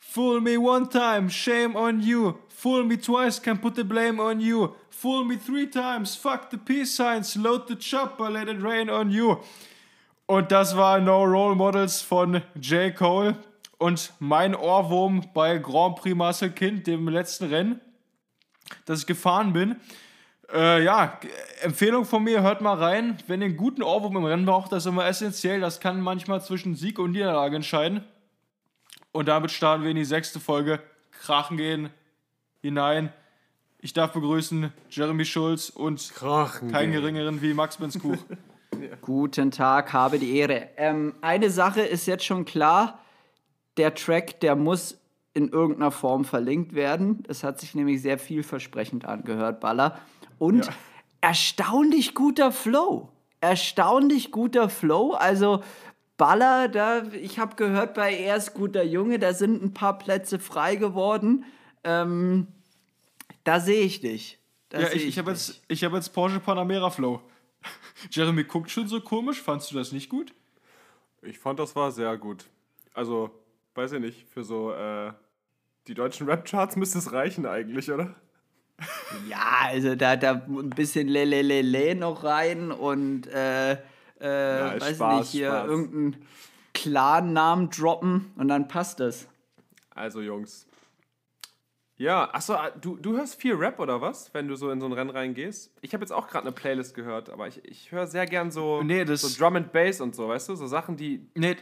Fool me one time, shame on you. Fool me twice, can put the blame on you. Fool me three times, fuck the peace signs, load the chopper, let it rain on you. Und das war No Role Models von J. Cole. Und mein Ohrwurm bei Grand Prix Marcel Kind, dem letzten Rennen, das ich gefahren bin. Äh, ja, Empfehlung von mir, hört mal rein. Wenn ihr einen guten Ohrwurm im Rennen braucht, das ist immer essentiell. Das kann manchmal zwischen Sieg und Niederlage entscheiden. Und damit starten wir in die sechste Folge. Krachen gehen hinein. Ich darf begrüßen Jeremy Schulz und Krachen keinen gehen. geringeren wie Max Benzkuch. Guten Tag, habe die Ehre. Ähm, eine Sache ist jetzt schon klar, der Track, der muss in irgendeiner Form verlinkt werden. Das hat sich nämlich sehr vielversprechend angehört, Baller. Und Ja. erstaunlich guter Flow. Erstaunlich guter Flow. Also Baller, da, ich habe gehört bei Erst guter Junge, da sind ein paar Plätze frei geworden. Ähm, da sehe ich dich. Da ja, seh ich, ich habe jetzt, ich hab jetzt Porsche Panamera Flow. Jeremy guckt schon so komisch. Fandst du das nicht gut? Ich fand, das war sehr gut. Also, weiß ich nicht, für so äh, die deutschen Rap-Charts müsste es reichen eigentlich, oder? Ja, also da, da ein bisschen Lelelele noch rein und äh, äh, ist weiß Spaß, nicht, hier Spaß. irgendeinen klaren Namen droppen und dann passt es. Also, Jungs. Ja, achso, du, du hörst viel Rap oder was, wenn du so in so ein Rennen reingehst? Ich habe jetzt auch gerade eine Playlist gehört, aber ich, ich höre sehr gern so, Nee, das- so Drum and Bass und so, weißt du? So Sachen, die. Nee,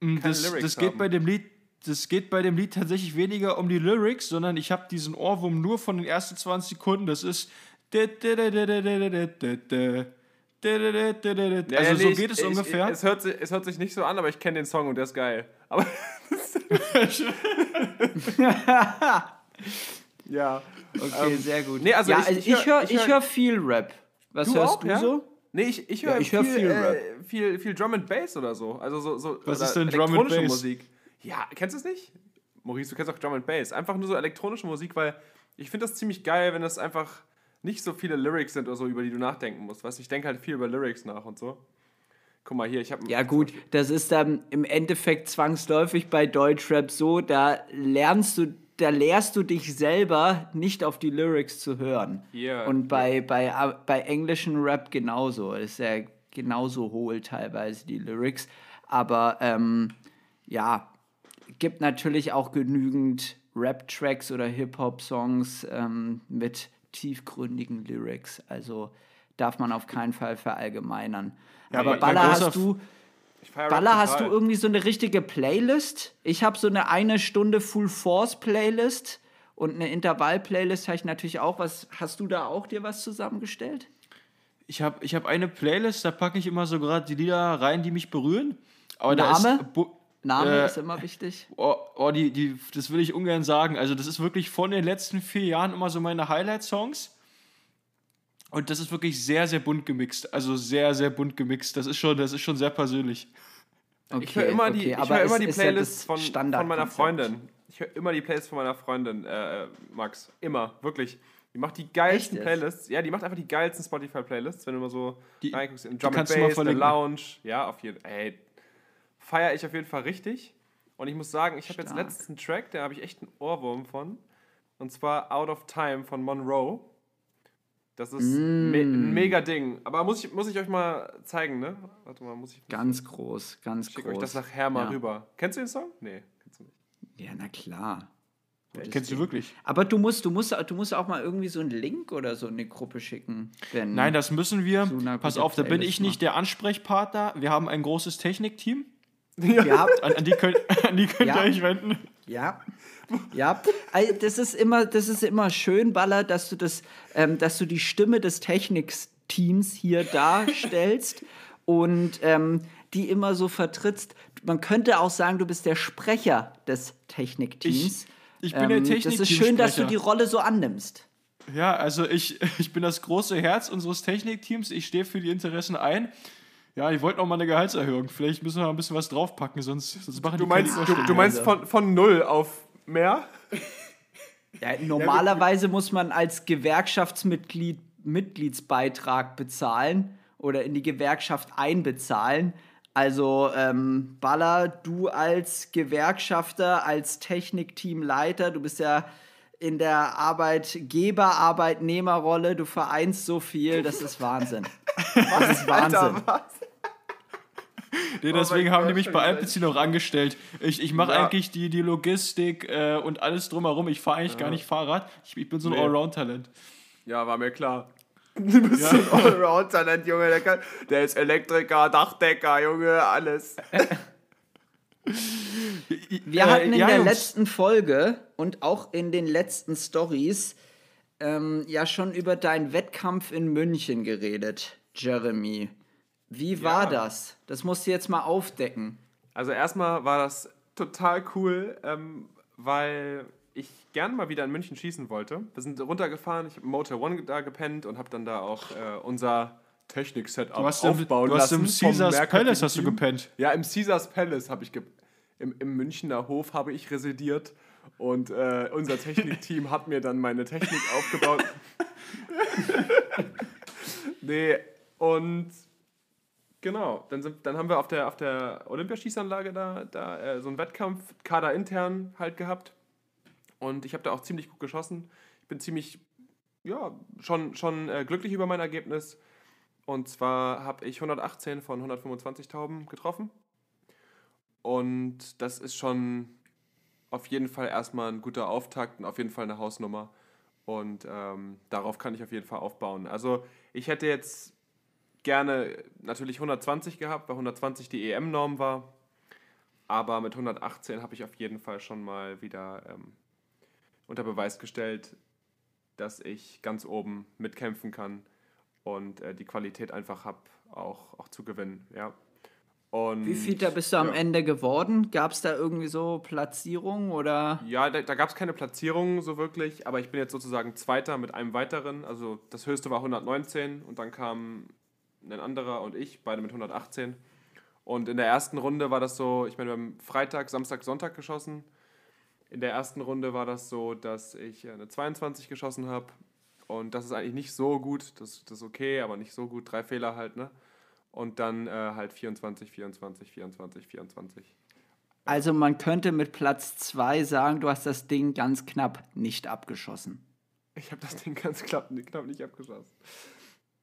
m, das, Lyrics das geht haben. bei dem Lied. Das geht bei dem Lied tatsächlich weniger um die Lyrics, sondern ich habe diesen Ohrwurm nur von den ersten 20 Sekunden. Das ist. Also Ja, ja, so ich- geht es ich, ungefähr. Es hört, sich, es hört sich nicht so an, aber ich kenne den Song und der ist geil. Aber. ja. Okay, sehr gut. nee, also ja, ich- ich ich, hör- höre ich ich hör- hör viel Rap. Was Du hörst auch, du ja? so? Nee, ich, ich Ja, höre ich hör viel, viel äh, viel, viel Drum and Bass oder so. Also so, so Was ist denn Drum and Bass? Musik. Ja, kennst du es nicht? Maurice, du kennst auch Drum and Bass. Einfach nur so elektronische Musik, weil ich finde das ziemlich geil, wenn das einfach nicht so viele Lyrics sind oder so, über die du nachdenken musst. Weißt ich denke halt viel über Lyrics nach und so. Guck mal hier, ich habe Ja gut, das ist dann im Endeffekt zwangsläufig bei Deutschrap so, da lernst du, da lehrst du dich selber nicht auf die Lyrics zu hören. Ja, Und bei, bei, bei englischen Rap genauso. Ist ja genauso hohl teilweise die Lyrics. Aber ähm, ja, gibt natürlich auch genügend Rap-Tracks oder Hip-Hop-Songs ähm, mit tiefgründigen Lyrics. Also darf man auf keinen Fall verallgemeinern. Aber mein- mein Baller, hast du, Baller, hast du irgendwie so eine richtige Playlist? Ich habe so eine eine Stunde Full Force Playlist und eine Intervall-Playlist habe ich natürlich auch. Was hast du da auch dir was zusammengestellt? Ich habe ich hab eine Playlist, da packe ich immer so gerade die Lieder rein, die mich berühren. Aber da Name? ist. Name Äh, ist immer wichtig. Oh, oh die, die, das will ich ungern sagen. Also, das ist wirklich von den letzten vier Jahren immer so meine Highlight-Songs. Und das ist wirklich sehr, sehr bunt gemixt. Also sehr, sehr bunt gemixt. Das ist schon, das ist schon sehr persönlich. Okay, Ich höre immer die, okay, ich aber hör immer die ist ja Playlist das von, von meiner. Freundin. Ich höre immer die Playlist von meiner Freundin, äh, Max. Immer, wirklich. Die macht die geilsten Echt? Playlists. Ja, die macht einfach die geilsten Spotify-Playlists, wenn du mal so Die- reinguckst. In die Drum and kannst du mal Bass, The. Lounge. Ja, auf jeden Fall. Ey, feiere ich auf jeden Fall richtig. Und ich muss sagen, ich habe jetzt einen Track, da habe ich echt einen Ohrwurm von. Und zwar Out of Time von Monroe. Das ist Mm. me ein mega Ding. Aber muss ich, muss ich euch mal zeigen, ne? Warte mal, muss ich. Ganz groß, ganz Ich schicke groß. euch das nachher mal Ja. rüber. Kennst du den Song? Nee, kennst du nicht. Ja, na klar. Kennst du wirklich? Aber du musst, du musst, du musst auch mal irgendwie so einen Link oder so in die Gruppe schicken. Wenn Nein, das müssen wir. So Pass auf, da bin ich nicht der Ansprechpartner. Wir haben ein großes Technikteam. Ja, An, an die könnt, an die könnt Ja. ihr euch wenden. Ja. Ja, Also, das ist immer, das ist immer schön, Baller, dass du das, ähm, dass du die Stimme des Technikteams hier darstellst und ähm, die immer so vertrittst. Man könnte auch sagen, du bist der Sprecher des Technikteams. Ich- ich bin der Das ist schön, dass du die Rolle so annimmst. Ja, also ich, ich bin das große Herz unseres Technikteams. Ich stehe für die Interessen ein. Ja, ich wollte noch mal eine Gehaltserhöhung. Vielleicht müssen wir mal ein bisschen was draufpacken, sonst, sonst machen Du die meinst, du, du meinst von, von null auf mehr? Ja, normalerweise muss man als Gewerkschaftsmitglied Mitgliedsbeitrag bezahlen oder in die Gewerkschaft einbezahlen. Also ähm, Baller, du als Gewerkschafter, als Technikteamleiter, du bist ja in der Arbeitgeber-Arbeitnehmerrolle, du vereinst so viel, das ist Wahnsinn. Das ist Wahnsinn. Alter, was? Nee, Oh deswegen mein haben die Gott, mich bei Alpecin noch angestellt. Ich, ich mache Ja. eigentlich die, die Logistik äh, und alles drumherum. Ich fahre eigentlich gar nicht Fahrrad. Ich, ich bin so ein Nee. Allround-Talent. Ja, war mir klar. Du bist so ein Allround-Talent, Junge. Der, kann, der ist Elektriker, Dachdecker, Junge, alles. Wir Äh, hatten in ja, der Jungs. letzten Folge und auch in den letzten Stories ähm, ja schon über deinen Wettkampf in München geredet, Jeremy. Wie war Ja. das? Das musst du jetzt mal aufdecken. Also erstmal war das total cool, ähm, weil ich gern mal wieder in München schießen wollte. Wir sind runtergefahren, ich habe Motel One da gepennt und habe dann da auch äh, unser Technik-Setup aufbauen du hast lassen. im Caesars Palace hast du gepennt. Ja, im Caesars Palace habe ich ge im, im Münchner Hof habe ich residiert und äh, unser Technikteam hat mir dann meine Technik aufgebaut. nee, und genau, dann, sind, dann haben wir auf der, auf der Olympiaschießanlage da, da äh, so einen Wettkampf, Kader intern halt gehabt. Und ich habe da auch ziemlich gut geschossen. Ich bin ziemlich, ja, schon, schon äh, glücklich über mein Ergebnis. Und zwar habe ich 118 von 125 Tauben getroffen. Und das ist schon auf jeden Fall erstmal ein guter Auftakt und auf jeden Fall eine Hausnummer. Und ähm, darauf kann ich auf jeden Fall aufbauen. Also ich hätte jetzt gerne natürlich 120 gehabt, weil 120 die EM-Norm war. Aber mit 118 habe ich auf jeden Fall schon mal wieder ähm, unter Beweis gestellt, dass ich ganz oben mitkämpfen kann und äh, die Qualität einfach habe, auch, auch zu gewinnen. Ja. Und, Wie viel da bist du am ja. Ende geworden? Gab es da irgendwie so Platzierungen oder? Ja, da, da gab es keine Platzierung so wirklich, aber ich bin jetzt sozusagen Zweiter mit einem weiteren. Also das höchste war 119 und dann kam ein anderer und ich, beide mit 118. Und in der ersten Runde war das so, ich meine, wir haben Freitag, Samstag, Sonntag geschossen. In der ersten Runde war das so, dass ich äh, eine 22 geschossen habe. Und das ist eigentlich nicht so gut. Das, das ist okay, aber nicht so gut. Drei Fehler halt, ne? Und dann äh, halt 24, 24, 24, 24. Also man könnte mit Platz 2 sagen, du hast das Ding ganz knapp nicht abgeschossen. Ich habe das Ding ganz knapp, knapp nicht abgeschossen.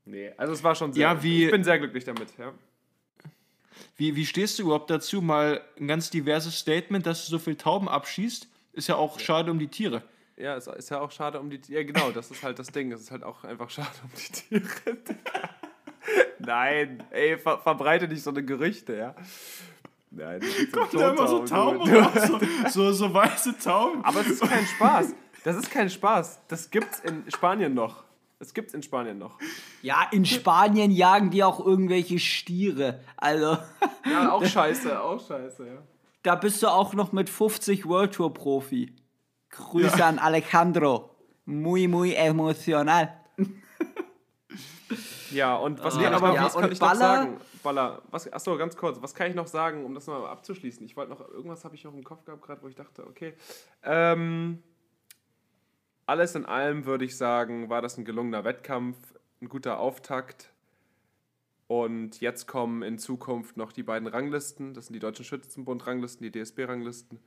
Nee, also es war schon sehr. Ja, wie- ich bin sehr glücklich damit, ja. Wie, wie stehst du überhaupt dazu? Mal ein ganz diverses Statement, dass du so viel Tauben abschießt. Ist ja auch schade um die Tiere. Ja, es ist ja auch schade um die Ja, genau, das ist halt das Ding. Es ist halt auch einfach schade um die Tiere. Nein, ey, ver verbreite nicht so eine Gerüchte, ja. Nein, Kommt da immer so Tauben raus, so, so, so weiße Tauben. Aber es ist kein Spaß. Das ist kein Spaß. Das gibt's in Spanien noch. Das gibt's in Spanien noch. Ja, in Spanien jagen die auch irgendwelche Stiere. Also Ja, auch scheiße, auch scheiße, ja. da bist du auch noch mit 50 World Tour Profi. Grüße an Alejandro. Muy, muy emocional. Ja, und was, Ah, kann, ich noch, ja, was kann ich noch sagen? Baller, was, achso, ganz kurz, was kann ich noch sagen, um das mal abzuschließen? Ich wollte noch, irgendwas habe ich noch im Kopf gehabt gerade, wo ich dachte, okay. Ähm, alles in allem würde ich sagen, war das ein gelungener Wettkampf, ein guter Auftakt. Und jetzt kommen in Zukunft noch die beiden Ranglisten. Das sind die Deutschen Schützenbund-Ranglisten, die DSB-Ranglisten.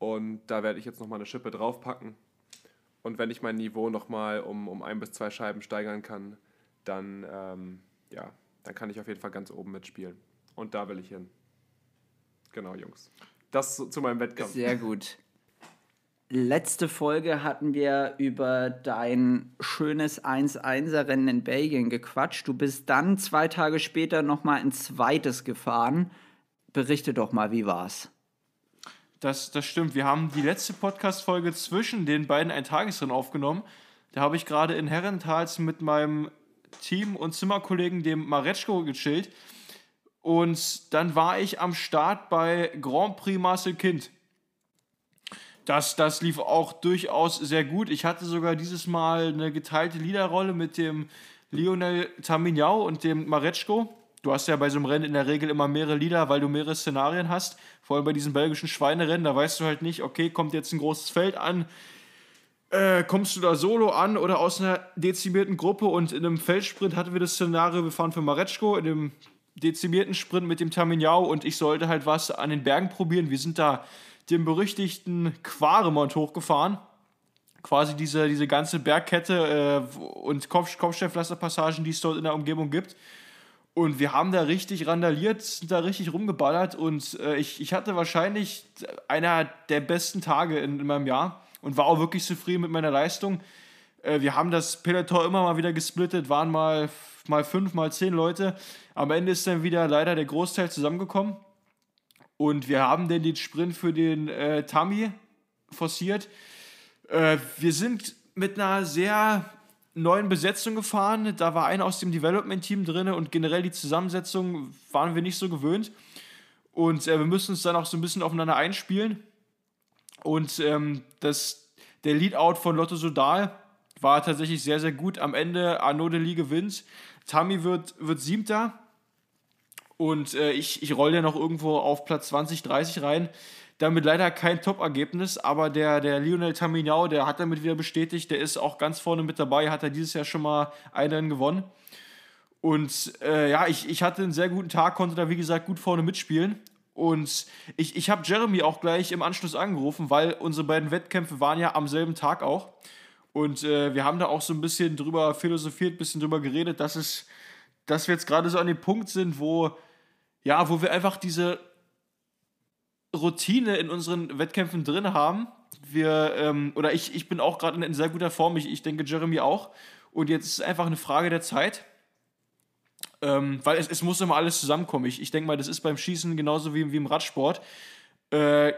Und da werde ich jetzt nochmal eine Schippe draufpacken. Und wenn ich mein Niveau nochmal um, um ein bis zwei Scheiben steigern kann, dann, ähm, ja, dann kann ich auf jeden Fall ganz oben mitspielen. Und da will ich hin. Genau, Jungs. Das zu, zu meinem Wettkampf. Sehr gut. Letzte Folge hatten wir über dein schönes 1-1er-Rennen in Belgien gequatscht. Du bist dann zwei Tage später nochmal ein zweites gefahren. Berichte doch mal, wie war's? Das, das stimmt. Wir haben die letzte Podcast-Folge zwischen den beiden Eintagesrennen aufgenommen. Da habe ich gerade in Herrentals mit meinem Team und Zimmerkollegen, dem Maretschko, gechillt. Und dann war ich am Start bei Grand Prix Marcel Kind. Das, das lief auch durchaus sehr gut. Ich hatte sogar dieses Mal eine geteilte Liederrolle mit dem Lionel Tamignau und dem Maretschko. Du hast ja bei so einem Rennen in der Regel immer mehrere Lieder, weil du mehrere Szenarien hast. Vor allem bei diesen belgischen Schweinerennen, da weißt du halt nicht, okay, kommt jetzt ein großes Feld an, äh, kommst du da solo an oder aus einer dezimierten Gruppe und in einem Feldsprint hatten wir das Szenario, wir fahren für Maretschko, in dem dezimierten Sprint mit dem Taminau und ich sollte halt was an den Bergen probieren. Wir sind da den berüchtigten Quaremont hochgefahren. Quasi diese, diese ganze Bergkette äh, und Kopf, Kopfsteinpflasterpassagen, die es dort in der Umgebung gibt. Und wir haben da richtig randaliert, sind da richtig rumgeballert und äh, ich, ich hatte wahrscheinlich einer der besten Tage in, in meinem Jahr und war auch wirklich zufrieden mit meiner Leistung. Äh, wir haben das Peloton immer mal wieder gesplittet, waren mal, mal fünf, mal zehn Leute. Am Ende ist dann wieder leider der Großteil zusammengekommen. Und wir haben dann den Sprint für den äh, Tami forciert. Äh, wir sind mit einer sehr neuen Besetzung gefahren. Da war einer aus dem Development-Team drin und generell die Zusammensetzung waren wir nicht so gewöhnt. Und äh, wir müssen uns dann auch so ein bisschen aufeinander einspielen. Und ähm, das, der Lead-Out von Lotto Sodal war tatsächlich sehr, sehr gut. Am Ende Arnaud Delis gewinnt. Tami wird, wird siebter. Und äh, ich, ich rolle ja noch irgendwo auf Platz 20, 30 rein. Damit leider kein Top-Ergebnis, aber der, der Lionel Taminau, der hat damit wieder bestätigt, der ist auch ganz vorne mit dabei, hat er dieses Jahr schon mal einen gewonnen. Und äh, ja, ich, ich hatte einen sehr guten Tag, konnte da wie gesagt gut vorne mitspielen. Und ich, ich habe Jeremy auch gleich im Anschluss angerufen, weil unsere beiden Wettkämpfe waren ja am selben Tag auch. Und äh, wir haben da auch so ein bisschen drüber philosophiert, ein bisschen drüber geredet, dass, es, dass wir jetzt gerade so an dem Punkt sind, wo, ja, wo wir einfach diese Routine in unseren Wettkämpfen drin haben. Wir, ähm, oder ich, ich bin auch gerade in, sehr guter Form, ich, ich denke Jeremy auch. Und jetzt ist es einfach eine Frage der Zeit. Ähm, weil es, es muss immer alles zusammenkommen. Ich, ich denke mal, das ist beim Schießen genauso wie, wie im Radsport. Äh,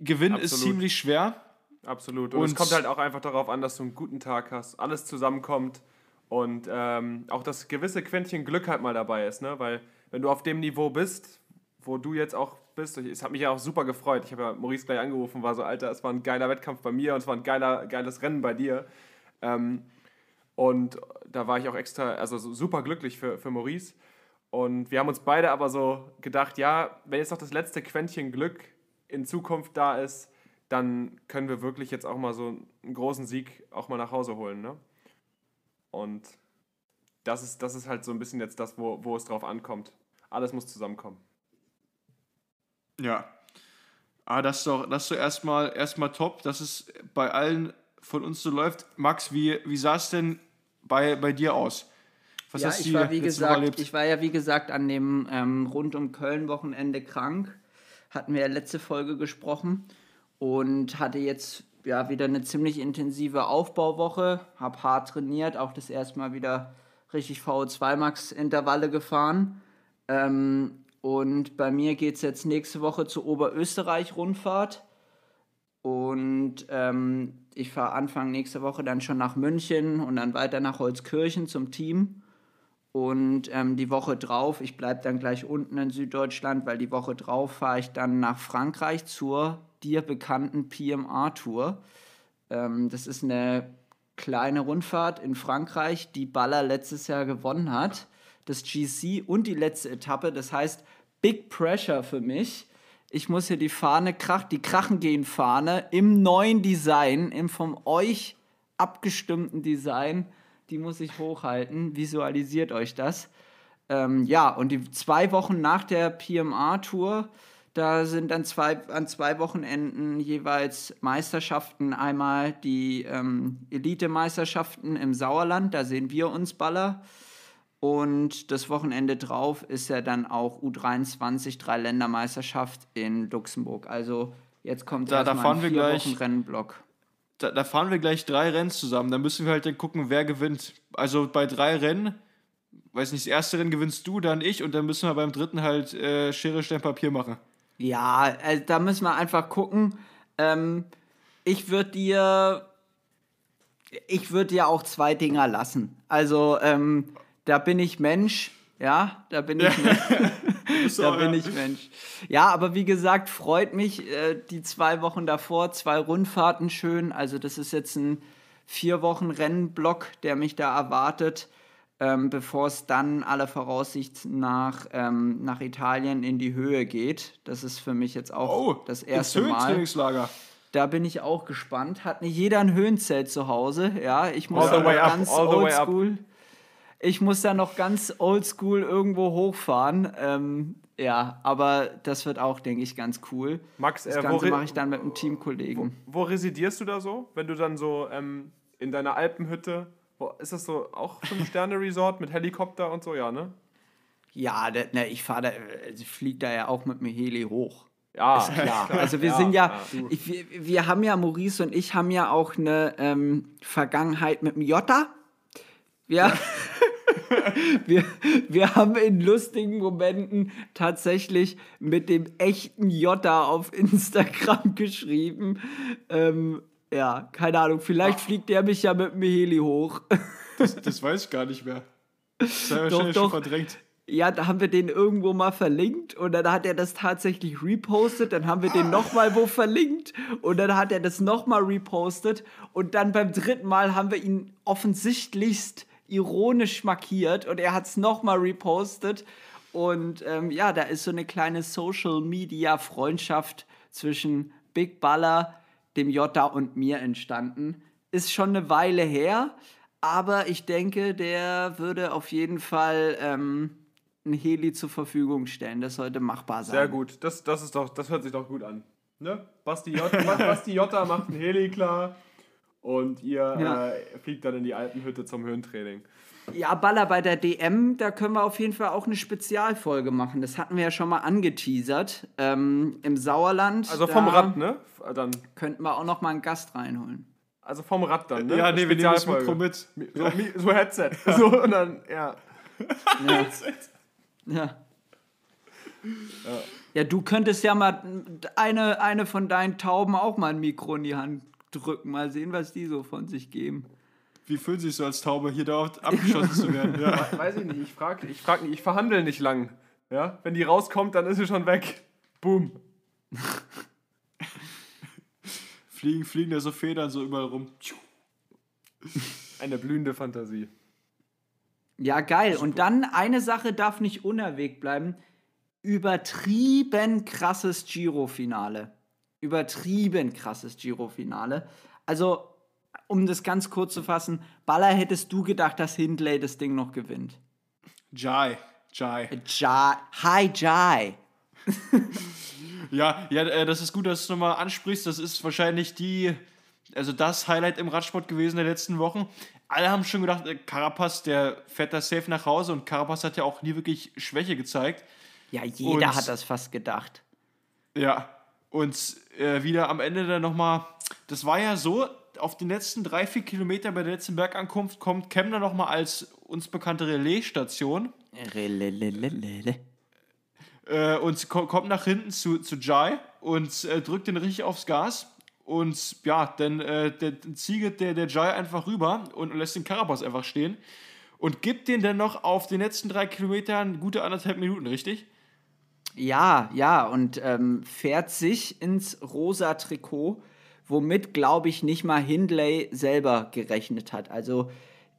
Gewinn Absolut. ist ziemlich schwer. Absolut. Und, und, es kommt halt auch einfach darauf an, dass du einen guten Tag hast, alles zusammenkommt und ähm, auch das gewisse Quäntchen Glück halt mal dabei ist, ne? Weil wenn du auf dem Niveau bist, wo du jetzt auch bist, es hat mich ja auch super gefreut. Ich habe ja Maurice gleich angerufen, war so, Alter, es war ein geiler Wettkampf bei mir und es war ein geiler, geiles Rennen bei dir. Ähm, und da war ich auch extra, also super glücklich für, für Maurice. Und wir haben uns beide aber so gedacht, ja, wenn jetzt noch das letzte Quäntchen Glück in Zukunft da ist, dann können wir wirklich jetzt auch mal so einen großen Sieg auch mal nach Hause holen. Ne? Und das ist, das ist halt so ein bisschen jetzt das, wo, wo es drauf ankommt. Alles muss zusammenkommen. Ja. Ah, das ist doch, das ist doch erstmal, erstmal top, dass es bei allen von uns so läuft. Max, wie, wie sah es denn bei, bei dir aus? Was ja, hast ich war, wie gesagt, ich war ja wie gesagt an dem ähm, rund um Köln-Wochenende krank. Hatten wir ja letzte Folge gesprochen und hatte jetzt ja wieder eine ziemlich intensive Aufbauwoche, habe hart trainiert, auch das erste Mal wieder richtig VO2 Max Intervalle gefahren. Ähm, und bei mir geht es jetzt nächste Woche zur Oberösterreich-Rundfahrt. Und ähm, ich fahre Anfang nächste Woche dann schon nach München und dann weiter nach Holzkirchen zum Team. Und ähm, die Woche drauf, ich bleibe dann gleich unten in Süddeutschland, weil die Woche drauf fahre ich dann nach Frankreich zur dir bekannten PMA-Tour. Ähm, das ist eine kleine Rundfahrt in Frankreich, die Baller letztes Jahr gewonnen hat. Das GC und die letzte Etappe. Das heißt, Big Pressure für mich. Ich muss hier die Fahne, krach, die Krachen gehen Fahne im neuen Design, im von euch abgestimmten Design, die muss ich hochhalten. Visualisiert euch das. Ähm, ja, und die zwei Wochen nach der PMA-Tour da sind dann zwei, an zwei Wochenenden jeweils Meisterschaften. Einmal die ähm, Elite-Meisterschaften im Sauerland, da sehen wir uns Baller. Und das Wochenende drauf ist ja dann auch U23 Dreiländermeisterschaft in Luxemburg. Also jetzt kommt da, fahren ein gleich, Wochen Rennblock. Da, da, fahren wir gleich drei Rennen zusammen. Da müssen wir halt dann gucken, wer gewinnt. Also bei drei Rennen, weiß nicht, das erste Rennen gewinnst du, dann ich und dann müssen wir beim dritten halt äh, Schere, Stein, Papier machen. Ja, also da müssen wir einfach gucken. Ähm, ich würde dir. Ich würde dir auch zwei Dinger lassen. Also, ähm, da bin ich Mensch. Ja, da bin ich Mensch. Da bin ich Mensch. Ja, aber wie gesagt, freut mich äh, die zwei Wochen davor, zwei Rundfahrten schön. Also, das ist jetzt ein vier Wochen Rennblock, der mich da erwartet ähm, bevor es dann aller Voraussicht nach, ähm, nach Italien in die Höhe geht. Das ist für mich jetzt auch oh, das erste Mal. Da bin ich auch gespannt. Hat nicht jeder ein Höhenzelt zu Hause? Ja, ich muss all ganz oldschool. Ich muss da noch ganz oldschool irgendwo hochfahren. Ähm, ja, aber das wird auch, denke ich, ganz cool. Max, das äh, wo Ganze mache ich dann mit einem Teamkollegen. Wo residierst du da so? Wenn du dann so ähm, in deiner Alpenhütte, wo, ist das so auch Fünf-Sterne-Resort mit Helikopter und so, ja, ne? Ja, da, ne, ich fahre da, also ich fliege da ja auch mit dem Heli hoch. Ja, Klar. Also wir Ja, sind ja, ja, ich, wir, wir haben ja, Maurice und ich haben ja auch eine ähm, Vergangenheit mit dem Jota. Wir, wir, wir haben in lustigen Momenten tatsächlich mit dem echten Jota auf Instagram geschrieben. Ähm, ja, keine Ahnung, vielleicht fliegt der mich ja mit dem Heli hoch. Das, das weiß ich gar nicht mehr. Das habe ich Doch, wahrscheinlich schon doch. verdrängt. Ja, da haben wir den irgendwo mal verlinkt und dann hat er das tatsächlich repostet, dann haben wir den nochmal wo verlinkt und dann hat er das nochmal repostet und dann beim dritten Mal haben wir ihn offensichtlichst ironisch markiert und er hat es nochmal repostet und ähm, ja, da ist so eine kleine Social-Media-Freundschaft zwischen Big Baller, dem Jota und mir entstanden. Ist schon eine Weile her, aber ich denke, der würde auf jeden Fall ähm, ein Heli zur Verfügung stellen. Das sollte machbar sein. Sehr gut. Das, das, ist doch, das hört sich doch gut an. Ne? Basti, Jota, Basti Jota macht ein Heli klar und ihr Ja. äh, fliegt dann in die Alpenhütte zum Höhentraining. Ja, Baller bei der DM, da können wir auf jeden Fall auch eine Spezialfolge machen. Das hatten wir ja schon mal angeteasert. Ähm, Im Sauerland. Also vom Rad, ne? Dann. Könnten wir auch noch mal einen Gast reinholen. Also vom Rad dann, ne? Ja, nee, wir nehmen das. Mikro mit. So, so Headset. So, und dann, ja. Ja. ja. Ja, du könntest ja mal eine, eine von deinen Tauben auch mal ein Mikro in die Hand drücken. Mal sehen, was die so von sich geben. Wie fühlt sich so als Taube, hier dort abgeschossen zu werden? Ja. Weiß ich nicht, ich frage ich frag nicht, ich verhandle nicht lang. Ja? Wenn die rauskommt, dann ist sie schon weg. Boom. Fliegen, fliegen da so Federn so überall rum. Eine blühende Fantasie. Ja, geil. Und dann eine Sache darf nicht unerwägt bleiben. Übertrieben krasses Giro-Finale. Übertrieben krasses Giro-Finale. Also, um das ganz kurz zu fassen, Baller, hättest du gedacht, dass Hindley das Ding noch gewinnt? Jai, Jai. Ja, hi, Jai. Ja, ja, äh, das ist gut, dass du es nochmal ansprichst. Das ist wahrscheinlich die, also das Highlight im Radsport gewesen der letzten Wochen. Alle haben schon gedacht, äh, Carapaz, der fährt da safe nach Hause und Carapaz hat ja auch nie wirklich Schwäche gezeigt. Ja, jeder Und- hat das fast gedacht. Ja, und äh, wieder am Ende dann nochmal, das war ja so, auf den letzten drei, vier Kilometer bei der letzten Bergankunft kommt Kemner nochmal als uns bekannte Relaisstation Relelelelele. äh, und ko kommt nach hinten zu, zu Jai und äh, drückt den richtig aufs Gas. Und ja, dann äh, der, ziegelt der, der Jai einfach rüber und lässt den Carapaz einfach stehen und gibt den dann noch auf den letzten drei Kilometern gute anderthalb Minuten, richtig? Ja, ja, und ähm, fährt sich ins rosa Trikot, womit, glaube ich, nicht mal Hindley selber gerechnet hat. Also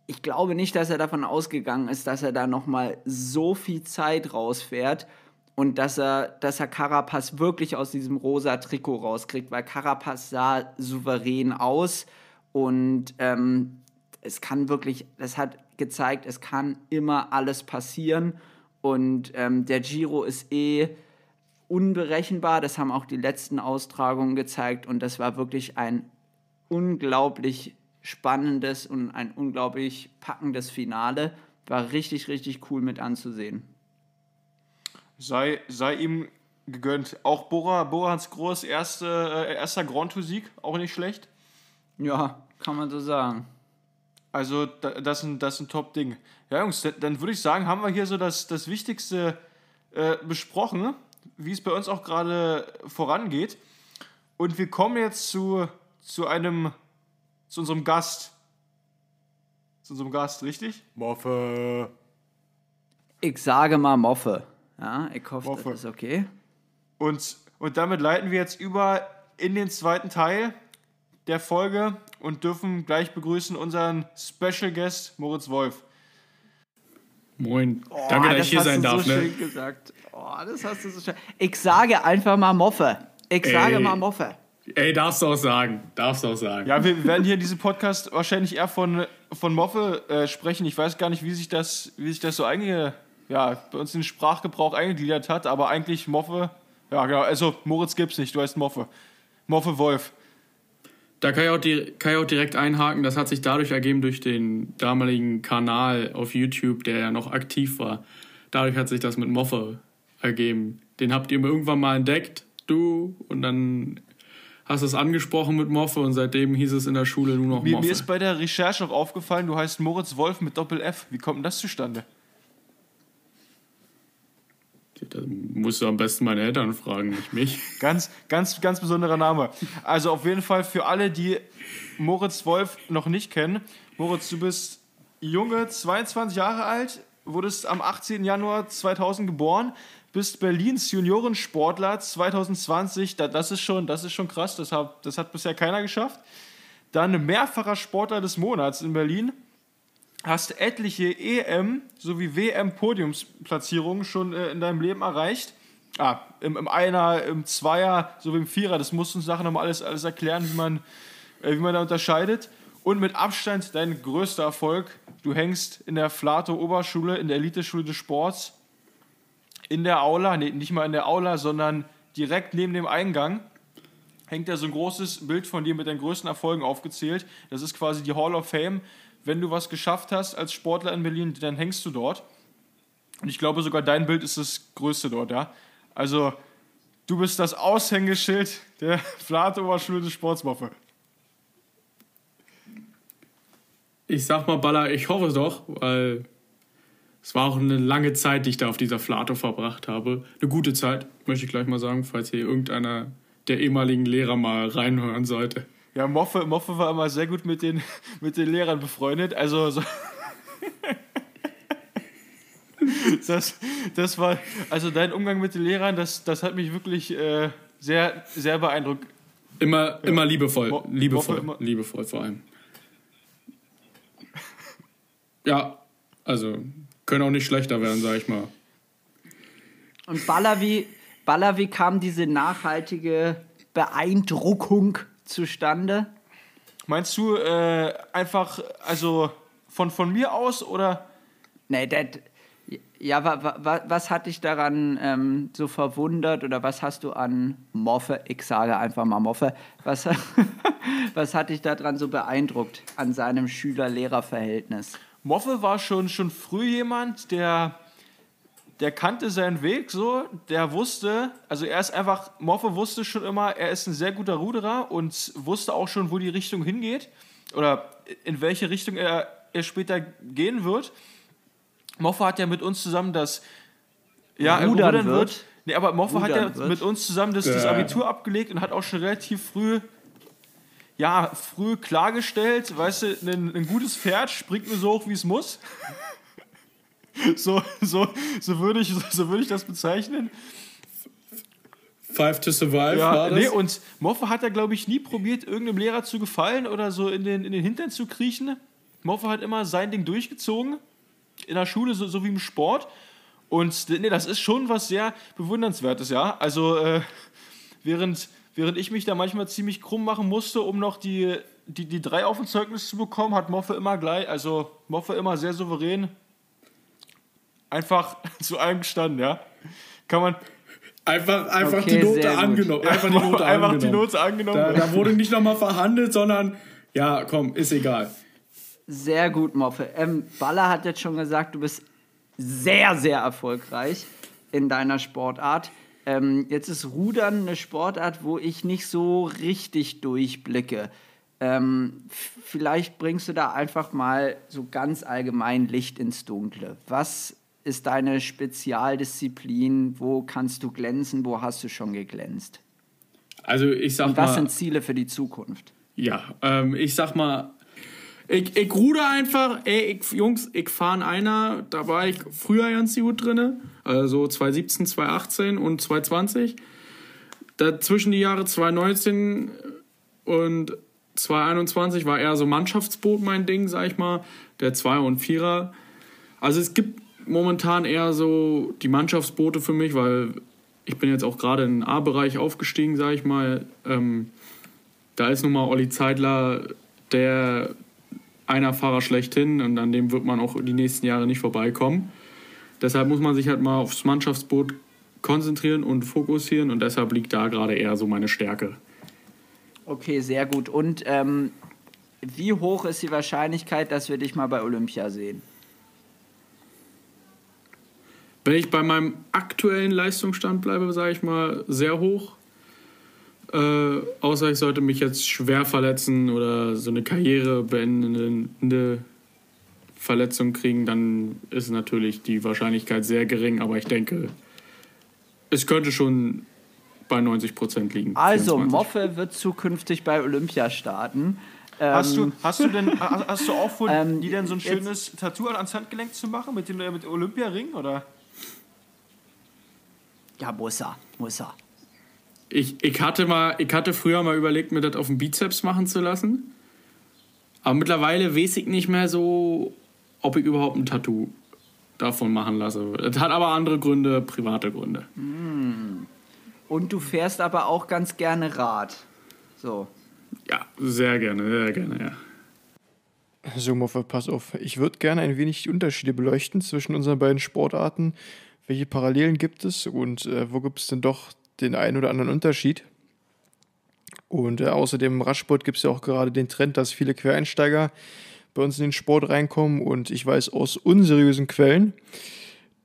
ich glaube nicht, dass er davon ausgegangen ist, dass er da noch mal so viel Zeit rausfährt und dass er, dass er Carapaz wirklich aus diesem rosa Trikot rauskriegt, weil Carapaz sah souverän aus und ähm, es kann wirklich, das hat gezeigt, es kann immer alles passieren. Und ähm, der Giro ist eh unberechenbar. Das haben auch die letzten Austragungen gezeigt. Und das war wirklich ein unglaublich spannendes und ein unglaublich packendes Finale. War richtig, richtig cool mit anzusehen. Sei, sei ihm gegönnt. Auch Bora, Hans Groß, erste, äh, erster Grand Tour-Sieg, auch nicht schlecht. Ja, kann man so sagen. Also, da, das ist ein, das ist ein Top-Ding. Ja, Jungs, dann, dann würde ich sagen, haben wir hier so das, das Wichtigste äh, besprochen, wie es bei uns auch gerade vorangeht. Und wir kommen jetzt zu, zu einem, zu unserem Gast. Zu unserem Gast, richtig? Moffe. Ich sage mal Moffe. Ja, ich hoffe, Moffe. das ist okay. Und, und damit leiten wir jetzt über in den zweiten Teil der Folge und dürfen gleich begrüßen unseren Special Guest Moritz Wolf. Moin. Danke, dass das ich hier sein darf. so Ne? schön gesagt. Oh, das hast du so schön. Ich sage einfach mal Moffe. Ich Ey. sage mal Moffe. Ey, darfst du auch sagen. Darfst du auch sagen. Ja, wir werden hier in diesem Podcast wahrscheinlich eher von, von Moffe äh, sprechen. Ich weiß gar nicht, wie sich das, wie sich das so einge, ja, bei uns in den Sprachgebrauch eingegliedert hat, aber eigentlich Moffe, ja genau, also Moritz gibt's nicht, du heißt Moffe. Moffe Wolf. Da kann ich, auch di- kann ich auch direkt einhaken. Das hat sich dadurch ergeben durch den damaligen Kanal auf YouTube, der ja noch aktiv war. Dadurch hat sich das mit Moffe ergeben. Den habt ihr mir irgendwann mal entdeckt, du, und dann hast du es angesprochen mit Moffe und seitdem hieß es in der Schule nur noch Mir, Moffe. mir ist bei der Recherche noch aufgefallen, du heißt Moritz Wolf mit Doppel F. Wie kommt denn das zustande? Da musst du am besten meine Eltern fragen, nicht mich. Ganz, ganz, ganz besonderer Name. Also auf jeden Fall für alle, die Moritz Wolf noch nicht kennen. Moritz, du bist junge, 22 Jahre alt, wurdest am 18. Januar 2000 geboren, bist Berlins Juniorensportler 2020. Da- Das ist schon, das ist schon krass, das hat, das hat bisher keiner geschafft. Dann mehrfacher Sportler des Monats in Berlin. Hast etliche EM sowie WM-Podiumsplatzierungen schon äh, in deinem Leben erreicht. Ah, im, im Einer, im Zweier sowie im Vierer. Das musst du uns nachher nochmal alles, alles erklären, wie man, äh, wie man da unterscheidet. Und mit Abstand dein größter Erfolg. Du hängst in der Flato-Oberschule, in der Eliteschule des Sports, in der Aula, nee, nicht mal in der Aula, sondern direkt neben dem Eingang hängt da so ein großes Bild von dir mit deinen größten Erfolgen aufgezählt. Das ist quasi die Hall of Fame. Wenn du was geschafft hast als Sportler in Berlin, dann hängst du dort. Und ich glaube sogar dein Bild ist das größte dort, ja. Also du bist das Aushängeschild der Flate Oberschule des Sportswaffe. Ich sag mal, Baller, ich hoffe es doch, weil es war auch eine lange Zeit, die ich da auf dieser Flato verbracht habe. Eine gute Zeit, möchte ich gleich mal sagen, falls hier irgendeiner der ehemaligen Lehrer mal reinhören sollte. Ja, Moffe, Moffe war immer sehr gut mit den, mit den Lehrern befreundet. Also so das, das war, also dein Umgang mit den Lehrern, das, das hat mich wirklich äh, sehr, sehr beeindruckt. Immer, immer liebevoll, Mo- liebevoll, Moffe immer- liebevoll vor allem. Ja, also können auch nicht schlechter werden, sag ich mal. Und Baller, wie, Baller, wie kam diese nachhaltige Beeindruckung zustande? Meinst du äh, einfach, also von, von mir aus oder? Nee, das. Ja, wa, wa, was hat dich daran ähm, so verwundert oder was hast du an Moffe, ich sage einfach mal Moffe, was, was hat dich daran so beeindruckt an seinem Schüler-Lehrer-Verhältnis? Moffe war schon, schon früh jemand, der, der kannte seinen Weg so, der wusste, also er ist einfach, Moffe wusste schon immer, er ist ein sehr guter Ruderer und wusste auch schon, wo die Richtung hingeht oder in welche Richtung er, er später gehen wird. Moffe hat ja mit uns zusammen das ja, äh, Rudern wird. Nee, aber Moffe hat ja Rudern wird. mit uns zusammen das, das. Abitur abgelegt und hat auch schon relativ früh ja, früh klargestellt, weißt du, ein, ein gutes Pferd springt nur so hoch, wie es muss. So, so, so würde ich, so würde ich das bezeichnen. Five to Survive Ja, war das? nee, und Moffe hat da, glaube ich, nie probiert, irgendeinem Lehrer zu gefallen oder so in den, in den Hintern zu kriechen. Moffe hat immer sein Ding durchgezogen. In der Schule, so, so wie im Sport. Und nee, das ist schon was sehr Bewundernswertes, ja. Also, äh, während, während ich mich da manchmal ziemlich krumm machen musste, um noch die, die, die drei auf dem Zeugnis zu bekommen, hat Moffe immer gleich, also Moffe immer sehr souverän einfach zu allem gestanden, ja. Kann man Einfach, einfach Okay, die Note angenommen. Einfach die Note einfach angenommen. die Note angenommen. Da, da wurde nicht nochmal verhandelt, sondern ja, komm, ist egal. Sehr gut, Moffe. Ähm, Baller hat jetzt schon gesagt, du bist sehr, sehr erfolgreich in deiner Sportart. Ähm, jetzt ist Rudern eine Sportart, wo ich nicht so richtig durchblicke. Ähm, vielleicht bringst du da einfach mal so ganz allgemein Licht ins Dunkle. Was ist deine Spezialdisziplin? Wo kannst du glänzen? Wo hast du schon geglänzt? Also ich sag Und was mal, sind Ziele für die Zukunft? ja, ähm, ich sag mal, ich, ich ruder einfach, ey, ich, Jungs, ich fahre in einer, da war ich früher ganz gut drinne, also 2017, 2018 und 2020. Dazwischen die Jahre 2019 und 2021 war eher so Mannschaftsboot mein Ding, sag ich mal, der Zweier und Vierer. Also es gibt momentan eher so die Mannschaftsboote für mich, weil ich bin jetzt auch gerade in den A-Bereich aufgestiegen, sag ich mal. Ähm, da ist nun mal Olli Zeidler der einer Fahrer schlechthin und an dem wird man auch die nächsten Jahre nicht vorbeikommen. Deshalb muss man sich halt mal aufs Mannschaftsboot konzentrieren und fokussieren und deshalb liegt da gerade eher so meine Stärke. Okay, sehr gut. Und ähm, wie hoch ist die Wahrscheinlichkeit, dass wir dich mal bei Olympia sehen? Wenn ich bei meinem aktuellen Leistungsstand bleibe, sage ich mal, sehr hoch. Äh, außer ich sollte mich jetzt schwer verletzen oder so eine Karriere beendende Verletzung kriegen, dann ist natürlich die Wahrscheinlichkeit sehr gering. Aber ich denke, es könnte schon bei 90 Prozent liegen. Also, 24. Moffe wird zukünftig bei Olympia starten. Hast, du, ähm, hast du denn hast du auch vor, ähm, die denn so ein schönes Tattoo ans Handgelenk zu machen mit dem mit Olympiaring oder? Ja, muss er, muss er. Ich, ich, hatte mal, ich hatte früher mal überlegt, mir das auf dem Bizeps machen zu lassen. Aber mittlerweile weiß ich nicht mehr so, ob ich überhaupt ein Tattoo davon machen lasse. Das hat aber andere Gründe, private Gründe. Hm. Und du fährst aber auch ganz gerne Rad. So. Ja, sehr gerne, sehr gerne, ja. So, Moffe, pass auf. Ich würde gerne ein wenig die Unterschiede beleuchten zwischen unseren beiden Sportarten. Welche Parallelen gibt es und äh, wo gibt es denn doch den einen oder anderen Unterschied? Und äh, außerdem im Radsport gibt es ja auch gerade den Trend, dass viele Quereinsteiger bei uns in den Sport reinkommen. Und ich weiß aus unseriösen Quellen,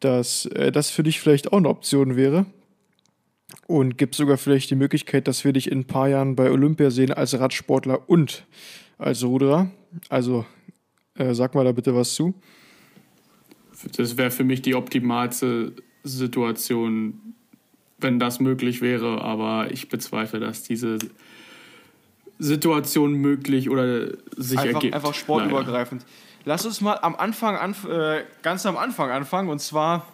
dass äh, das für dich vielleicht auch eine Option wäre. Und gibt sogar vielleicht die Möglichkeit, dass wir dich in ein paar Jahren bei Olympia sehen als Radsportler und als Ruderer. Also äh, sag mal da bitte was zu. Das wäre für mich die optimalste Situation, wenn das möglich wäre. Aber ich bezweifle, dass diese Situation möglich oder sich einfach, ergibt. Einfach sportübergreifend. Leider. Lass uns mal am Anfang an, äh, ganz am Anfang anfangen und zwar,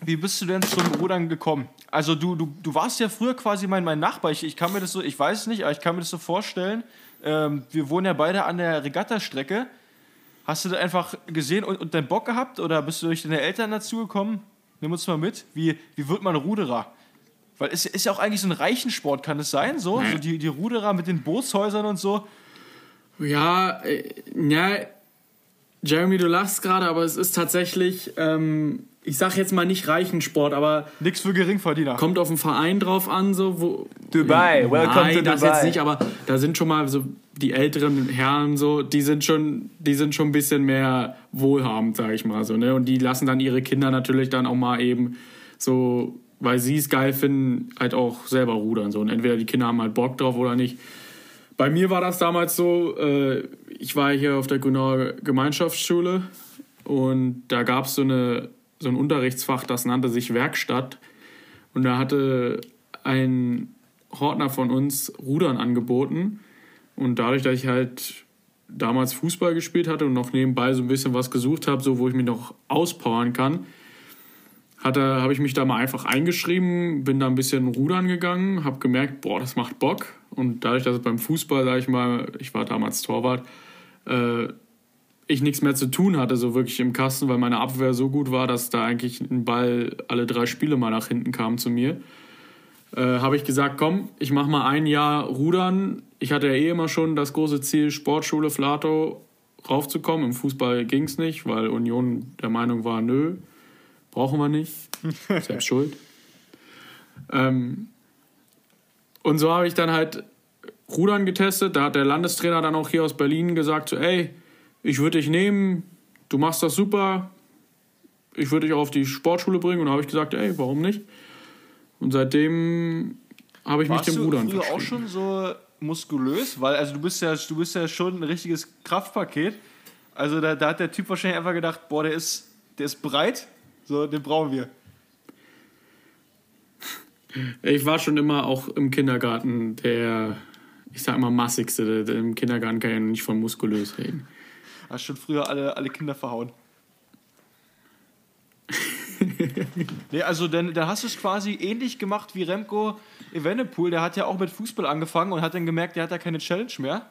wie bist du denn zum Rudern gekommen? Also du, du, du warst ja früher quasi mein, mein Nachbar. Ich, ich kann mir das so, ich weiß es nicht, aber ich kann mir das so vorstellen. Ähm, wir wohnen ja beide an der Regattastrecke. Hast du da einfach gesehen und, und deinen Bock gehabt oder bist du durch deine Eltern dazu gekommen? Nimm uns mal mit. Wie, wie wird man Ruderer? Weil es ist ja auch eigentlich so ein Reichensport, kann es sein? So, nee. so die, die Ruderer mit den Bootshäusern und so. Ja, äh, ja, Jeremy, du lachst gerade, aber es ist tatsächlich, ähm, ich sag jetzt mal nicht Reichensport, aber. Nix für Geringverdiener. Kommt auf den Verein drauf an, so wo. Dubai, welcome nein, to das Dubai. jetzt nicht, aber da sind schon mal so die älteren Herren so, die sind schon, die sind schon ein bisschen mehr wohlhabend, sag ich mal so, ne? Und die lassen dann ihre Kinder natürlich dann auch mal eben so, weil sie es geil finden, halt auch selber rudern so. Und entweder die Kinder haben halt Bock drauf oder nicht. Bei mir war das damals so, äh, ich war hier auf der Grünauer Gemeinschaftsschule und da gab es so, eine, so ein Unterrichtsfach, das nannte sich Werkstatt. Und da hatte ein Hortner von uns Rudern angeboten. Und dadurch, dass ich halt damals Fußball gespielt hatte und noch nebenbei so ein bisschen was gesucht habe, so wo ich mich noch auspowern kann, habe ich mich da mal einfach eingeschrieben, bin da ein bisschen rudern gegangen, habe gemerkt, boah, das macht Bock. Und dadurch, dass es beim Fußball, sage ich mal, ich war damals Torwart, äh, ich nichts mehr zu tun hatte, so wirklich im Kasten, weil meine Abwehr so gut war, dass da eigentlich ein Ball alle drei Spiele mal nach hinten kam zu mir. Äh, habe ich gesagt, komm, ich mache mal ein Jahr Rudern. Ich hatte ja eh immer schon das große Ziel, Sportschule Flato raufzukommen. Im Fußball ging es nicht, weil Union der Meinung war, nö, brauchen wir nicht, selbst schuld. Ähm, und so habe ich dann halt Rudern getestet. Da hat der Landestrainer dann auch hier aus Berlin gesagt, so, ey, ich würde dich nehmen, du machst das super, ich würde dich auch auf die Sportschule bringen. Und da habe ich gesagt, ey, warum nicht? Und seitdem habe ich Warst mich dem Rudern du früher auch schon so muskulös? Weil also du bist ja, du bist ja schon ein richtiges Kraftpaket. Also da, da hat der Typ wahrscheinlich einfach gedacht, boah, der ist, der ist breit, so, den brauchen wir. Ich war schon immer auch im Kindergarten der, ich sag mal, massigste. Im Kindergarten kann ich ja nicht von muskulös reden. Hast schon früher alle, alle Kinder verhauen. nee, also dann, dann hast du es quasi ähnlich gemacht wie Remco Evenepoel. Der hat ja auch mit Fußball angefangen und hat dann gemerkt, der hat da keine Challenge mehr.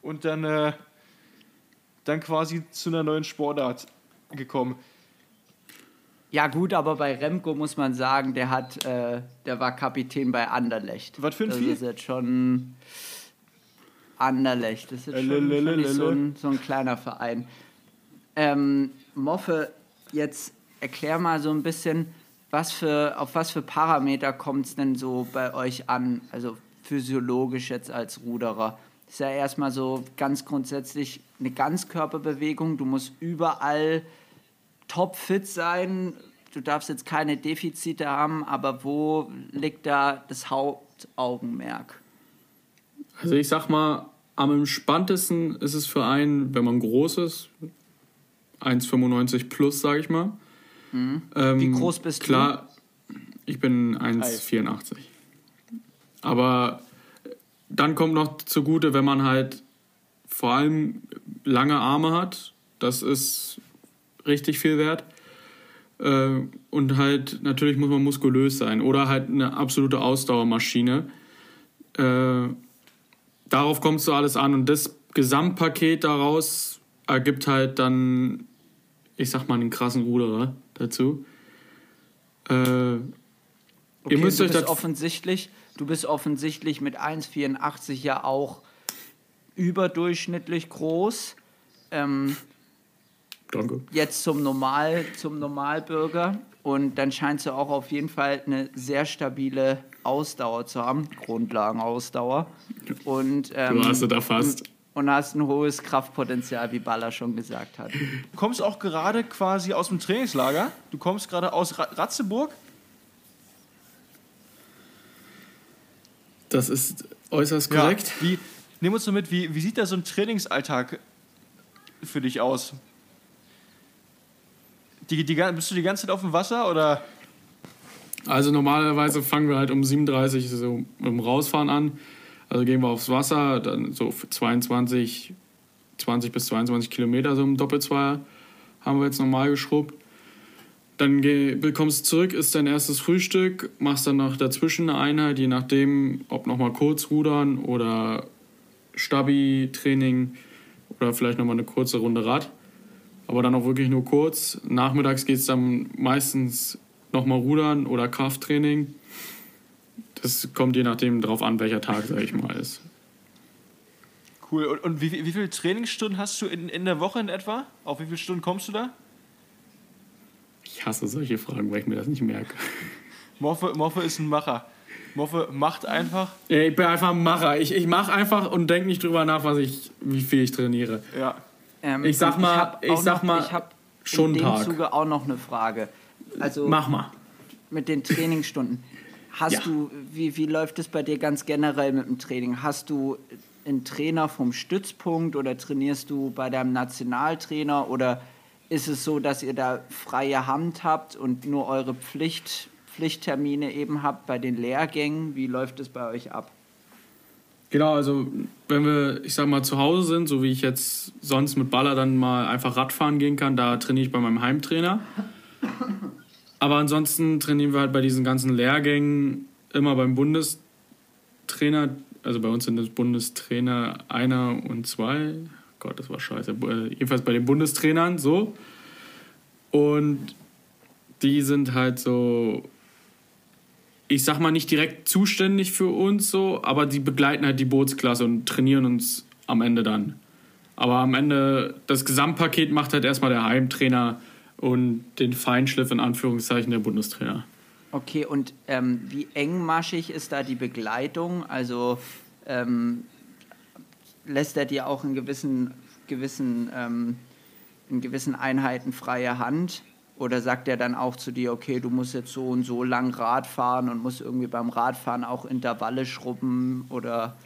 Und dann, äh, dann quasi zu einer neuen Sportart gekommen. Ja gut, aber bei Remco muss man sagen, der hat, äh, der war Kapitän bei Anderlecht. Was für ein das Vieh? ist jetzt schon Anderlecht. Das ist schon, schon nicht so, ein, so ein kleiner Verein. Ähm, Moffe, jetzt erklär mal so ein bisschen, was für, auf was für Parameter kommt es denn so bei euch an? Also physiologisch jetzt als Ruderer. ist ja erstmal so ganz grundsätzlich eine Ganzkörperbewegung. Du musst überall topfit sein. Du darfst jetzt keine Defizite haben, aber wo liegt da das Hauptaugenmerk? Also ich sag mal, am entspanntesten ist es für einen, wenn man groß ist, 1,95 plus, sag ich mal. Ähm, Wie groß bist du? klar, ich bin 1,84. Aber dann kommt noch zugute, wenn man halt vor allem lange Arme hat, das ist richtig viel wert. Äh, und halt, natürlich muss man muskulös sein oder halt eine absolute Ausdauermaschine. Äh, darauf kommt so alles an und das Gesamtpaket daraus ergibt halt dann, ich sag mal, einen krassen Ruderer dazu. Äh, Okay, ihr müsst du euch bist das offensichtlich, du bist offensichtlich mit 1,84 ja auch überdurchschnittlich groß. Ähm, Danke. jetzt zum Normal, zum Normalbürger und dann scheinst du auch auf jeden Fall eine sehr stabile Ausdauer zu haben, Grundlagenausdauer und ähm, Du hast es da fast. und hast ein hohes Kraftpotenzial, wie Baller schon gesagt hat. Du kommst auch gerade quasi aus dem Trainingslager. Du kommst gerade aus Ra Ratzeburg. Das ist äußerst korrekt. Ja, wie, nimm uns mal mit, wie, wie sieht da so ein Trainingsalltag für dich aus? Die, die, bist du die ganze Zeit auf dem Wasser oder? Also normalerweise fangen wir halt um 37 so dem Rausfahren an. Also gehen wir aufs Wasser, dann so für 22, 20 bis 22 Kilometer so im Doppelzweier haben wir jetzt normal geschrubbt. Dann kommst du zurück, isst dein erstes Frühstück, machst dann noch dazwischen eine Einheit, je nachdem, ob nochmal kurz rudern oder Stabi-Training oder vielleicht nochmal eine kurze Runde Rad. Aber dann auch wirklich nur kurz. Nachmittags geht es dann meistens nochmal rudern oder Krafttraining. Das kommt je nachdem drauf an, welcher Tag, sag ich mal, ist. Cool. Und, und wie, wie viele Trainingsstunden hast du in, in der Woche in etwa? Auf wie viele Stunden kommst du da? Ich hasse solche Fragen, weil ich mir das nicht merke. Moffe, Moffe ist ein Macher. Moffe macht einfach. Ja, Ich bin einfach ein Macher. Ich, ich mache einfach und denke nicht drüber nach, was ich, wie viel ich trainiere. Ja. Ähm, Ich sag mal- ich auch sag noch, mal, ich hab schon in dem Tag. Zuge auch noch eine Frage. Also Mach mal. mit den Trainingsstunden. Hast Ja. du, wie, wie läuft es bei dir ganz generell mit dem Training? Hast du einen Trainer vom Stützpunkt oder trainierst du bei deinem Nationaltrainer oder ist es so, dass ihr da freie Hand habt und nur eure Pflicht, Pflichttermine eben habt bei den Lehrgängen? Wie läuft es bei euch ab? Genau, also wenn wir, ich sag mal, zu Hause sind, so wie ich jetzt sonst mit Baller dann mal einfach Radfahren gehen kann, da trainiere ich bei meinem Heimtrainer. Aber ansonsten trainieren wir halt bei diesen ganzen Lehrgängen immer beim Bundestrainer. Also bei uns sind das Bundestrainer einer und zwei. Gott, das war scheiße. Äh, Jedenfalls bei den Bundestrainern so. Und die sind halt so ich sag mal, nicht direkt zuständig für uns so, aber die begleiten halt die Bootsklasse und trainieren uns am Ende dann. Aber am Ende, das Gesamtpaket macht halt erstmal der Heimtrainer und den Feinschliff in Anführungszeichen der Bundestrainer. Okay, und ähm, wie engmaschig ist da die Begleitung? Also ähm, lässt er dir auch in gewissen, gewissen, ähm, in gewissen Einheiten freie Hand? Oder sagt er dann auch zu dir, okay, du musst jetzt so und so lang Rad fahren und musst irgendwie beim Radfahren auch Intervalle schrubben? Oder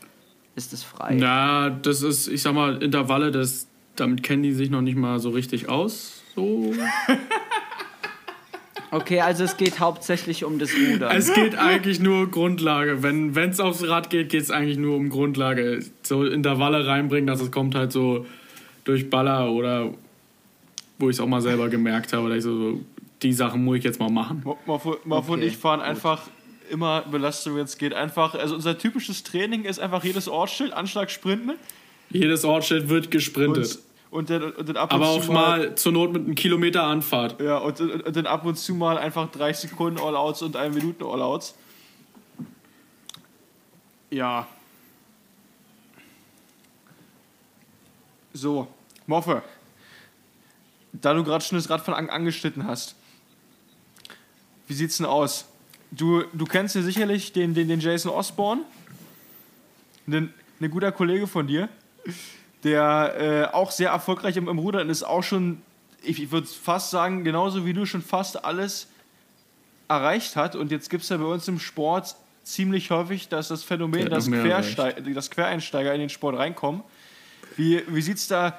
ist es frei? Na, das ist, ich sag mal, Intervalle, das, damit kennen die sich noch nicht mal so richtig aus. So. Okay, also es geht hauptsächlich um das Rudern. Es geht eigentlich nur Grundlage. Wenn es aufs Rad geht, geht es eigentlich nur um Grundlage. So Intervalle reinbringen, dass es kommt halt so durch Baller oder wo ich es auch mal selber gemerkt habe, dass ich so, so die Sachen muss ich jetzt mal machen. Moffe, Moffe und Okay, ich fahren gut. einfach immer Belastung, wenn es geht. Einfach, also unser typisches Training ist einfach jedes Ortsschild, Anschlag, Sprinten. Jedes Ortsschild wird gesprintet. Und, und, dann, und dann ab und aber zu auch mal zur Not mit einem Kilometer Anfahrt. Ja, und, und, und dann ab und zu mal einfach 30 Sekunden All-Outs und 1 Minuten All-Outs. Ja. So, Moffe, da du gerade schon das Radfahren an, angeschnitten hast, wie sieht's denn aus? Du, du kennst ja sicherlich den, den, den Jason Osborne, ein, ein guter Kollege von dir, der äh, auch sehr erfolgreich im, im Rudern ist, auch schon, ich, ich würde fast sagen, genauso wie du schon fast alles erreicht hat. Und jetzt gibt es ja bei uns im Sport ziemlich häufig dass das Phänomen, dass, noch mehr Querstei dass Quereinsteiger in den Sport reinkommen. Wie, wie sieht es da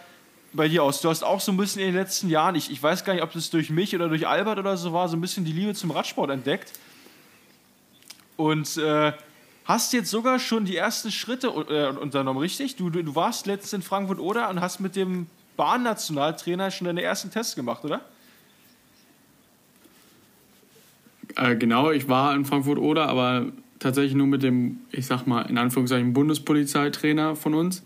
bei dir aus? Du hast auch so ein bisschen in den letzten Jahren, ich, ich weiß gar nicht, ob das durch mich oder durch Albert oder so war, so ein bisschen die Liebe zum Radsport entdeckt. Und äh, hast jetzt sogar schon die ersten Schritte äh, unternommen, richtig? Du, du, warst letztens in Frankfurt oder und hast mit dem Bahnnationaltrainer schon deine ersten Tests gemacht, oder? Äh, genau, ich war in Frankfurt oder, aber tatsächlich nur mit dem, ich sag mal, in Anführungszeichen Bundespolizeitrainer von uns,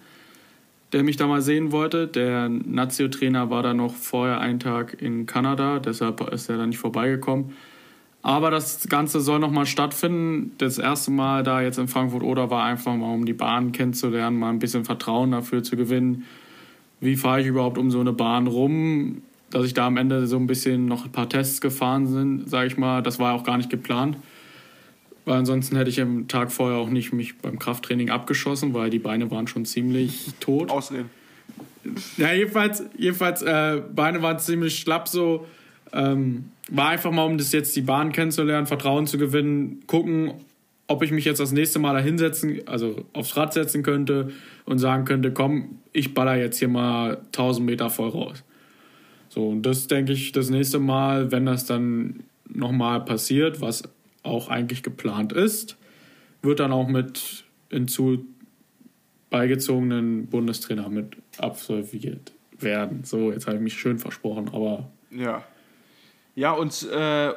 der mich da mal sehen wollte. Der Nazio-Trainer war da noch vorher einen Tag in Kanada, deshalb ist er da nicht vorbeigekommen. Aber das Ganze soll nochmal stattfinden. Das erste Mal da jetzt in Frankfurt oder war einfach mal, um die Bahn kennenzulernen, mal ein bisschen Vertrauen dafür zu gewinnen. Wie fahre ich überhaupt um so eine Bahn rum? Dass ich da am Ende so ein bisschen noch ein paar Tests gefahren sind, sage ich mal, das war auch gar nicht geplant. Weil ansonsten hätte ich am Tag vorher auch nicht mich beim Krafttraining abgeschossen, weil die Beine waren schon ziemlich tot. Ausreden. Ja, jedenfalls, jedenfalls äh, Beine waren ziemlich schlapp so. Ähm, war einfach mal, um das jetzt die Bahn kennenzulernen, Vertrauen zu gewinnen, gucken, ob ich mich jetzt das nächste Mal da hinsetzen, also aufs Rad setzen könnte und sagen könnte, komm, ich baller jetzt hier mal 1000 Meter voll raus. So, und das denke ich das nächste Mal, wenn das dann nochmal passiert, was auch eigentlich geplant ist, wird dann auch mit hinzu beigezogenen Bundestrainer mit absolviert werden. So, jetzt habe ich mich schön versprochen, aber Ja. Ja, und äh,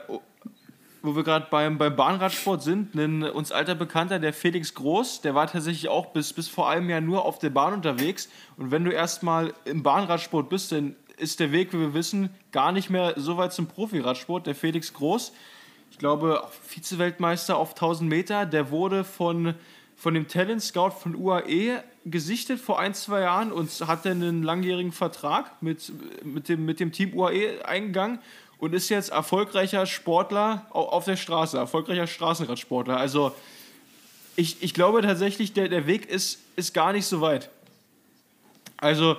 wo wir gerade beim, beim Bahnradsport sind, ein uns alter Bekannter, der Felix Groß, der war tatsächlich auch bis, bis vor einem Jahr nur auf der Bahn unterwegs. Und wenn du erstmal im Bahnradsport bist, dann ist der Weg, wie wir wissen, gar nicht mehr so weit zum Profiradsport. Der Felix Groß, ich glaube, Vize-Weltmeister auf 1000 Meter, der wurde von, von dem Talent Scout von UAE gesichtet vor ein, zwei Jahren und hat dann einen langjährigen Vertrag mit, mit, dem, mit dem Team UAE eingegangen und ist jetzt erfolgreicher Sportler au- auf der Straße, erfolgreicher Straßenradsportler. Also ich, ich glaube tatsächlich, der, der Weg ist, ist gar nicht so weit. Also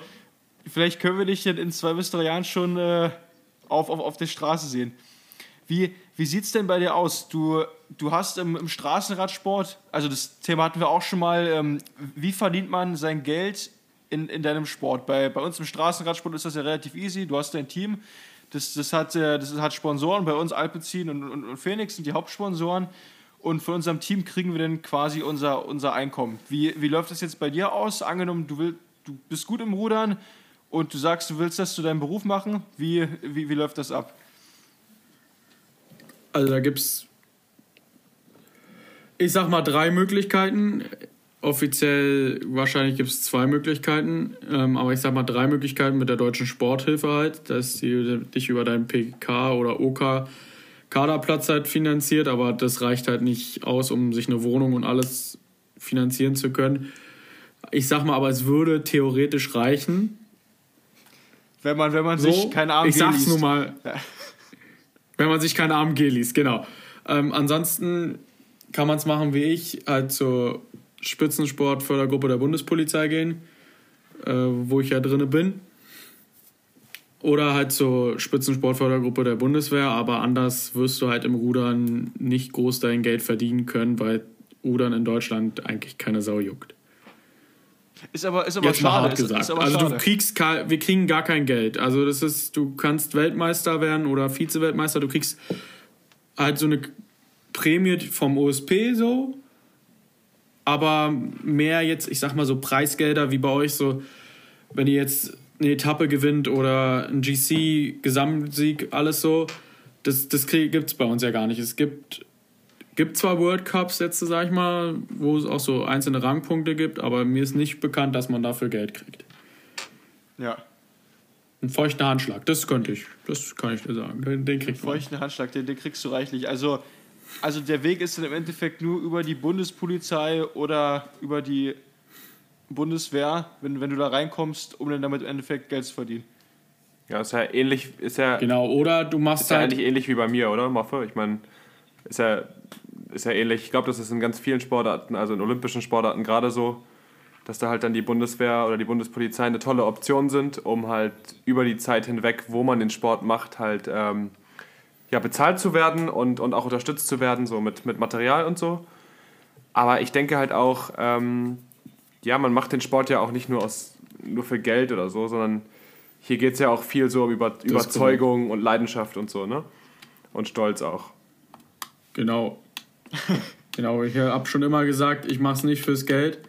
vielleicht können wir dich in zwei bis drei Jahren schon äh, auf, auf, auf der Straße sehen. Wie, wie sieht es denn bei dir aus? Du, du hast im, im Straßenradsport, also das Thema hatten wir auch schon mal, ähm, wie verdient man sein Geld in, in deinem Sport? Bei, bei uns im Straßenradsport ist das ja relativ easy. Du hast dein Team, das, das, hat, das hat Sponsoren, bei uns Alpecin und, und, und Phoenix sind die Hauptsponsoren. Und von unserem Team kriegen wir dann quasi unser, unser Einkommen. Wie, wie läuft das jetzt bei dir aus? Angenommen, du, will, du bist gut im Rudern und du sagst, du willst das zu deinem Beruf machen. Wie, wie, wie läuft das ab? Also da gibt es, ich sag mal, drei Möglichkeiten. Offiziell wahrscheinlich gibt es zwei Möglichkeiten, ähm, aber ich sag mal drei Möglichkeiten mit der deutschen Sporthilfe halt, dass sie dich über deinen PK oder OK Kaderplatz halt finanziert, aber das reicht halt nicht aus, um sich eine Wohnung und alles finanzieren zu können. Ich sag mal, aber es würde theoretisch reichen, Wenn man, wenn man so, sich kein AMG ich sag's liest. nur mal. Wenn man sich kein AMG liest, genau. Ähm, ansonsten kann man es machen wie ich, halt zur Spitzensportfördergruppe der Bundespolizei gehen, äh, wo ich ja drinne bin. Oder halt zur Spitzensportfördergruppe der Bundeswehr, aber anders wirst du halt im Rudern nicht groß dein Geld verdienen können, weil Rudern in Deutschland eigentlich keine Sau juckt. Ist aber, ist aber Jetzt mal schade. hart Ist, gesagt. ist aber also schade. du kriegst wir kriegen gar kein Geld. Also das ist, du kannst Weltmeister werden oder Vize-Weltmeister, du kriegst halt so eine Prämie vom OSP so, aber mehr jetzt, ich sag mal so Preisgelder wie bei euch so, wenn ihr jetzt eine Etappe gewinnt oder ein GC, Gesamtsieg, alles so, das, das gibt es bei uns ja gar nicht. Es gibt gibt zwar World Cups jetzt, sag ich mal, wo es auch so einzelne Rangpunkte gibt, aber mir ist nicht bekannt, dass man dafür Geld kriegt. ja. Ein feuchter Handschlag, das könnte ich, das kann ich dir sagen. Den, den kriegt man. Feuchten Handschlag, den, den kriegst du reichlich. Also, also der Weg ist dann im Endeffekt nur über die Bundespolizei oder über die Bundeswehr, wenn, wenn du da reinkommst, um dann damit im Endeffekt Geld zu verdienen. Ja, ist ja ähnlich, ist ja, Genau, oder du machst ist ja halt. eigentlich ähnlich wie bei mir, oder, Maffe? Ich meine, ist ja, ist ja ähnlich. Ich glaube, das ist in ganz vielen Sportarten, also in olympischen Sportarten gerade so, dass da halt dann die Bundeswehr oder die Bundespolizei eine tolle Option sind, um halt über die Zeit hinweg, wo man den Sport macht, halt ähm, ja, bezahlt zu werden und, und auch unterstützt zu werden, so mit, mit Material und so. Aber ich denke halt auch, ähm, ja, man macht den Sport ja auch nicht nur, aus, nur für Geld oder so, sondern hier geht es ja auch viel so um Über Überzeugung und Leidenschaft und so, ne? Und Stolz auch. Genau. genau, ich habe schon immer gesagt, ich mache es nicht fürs Geld.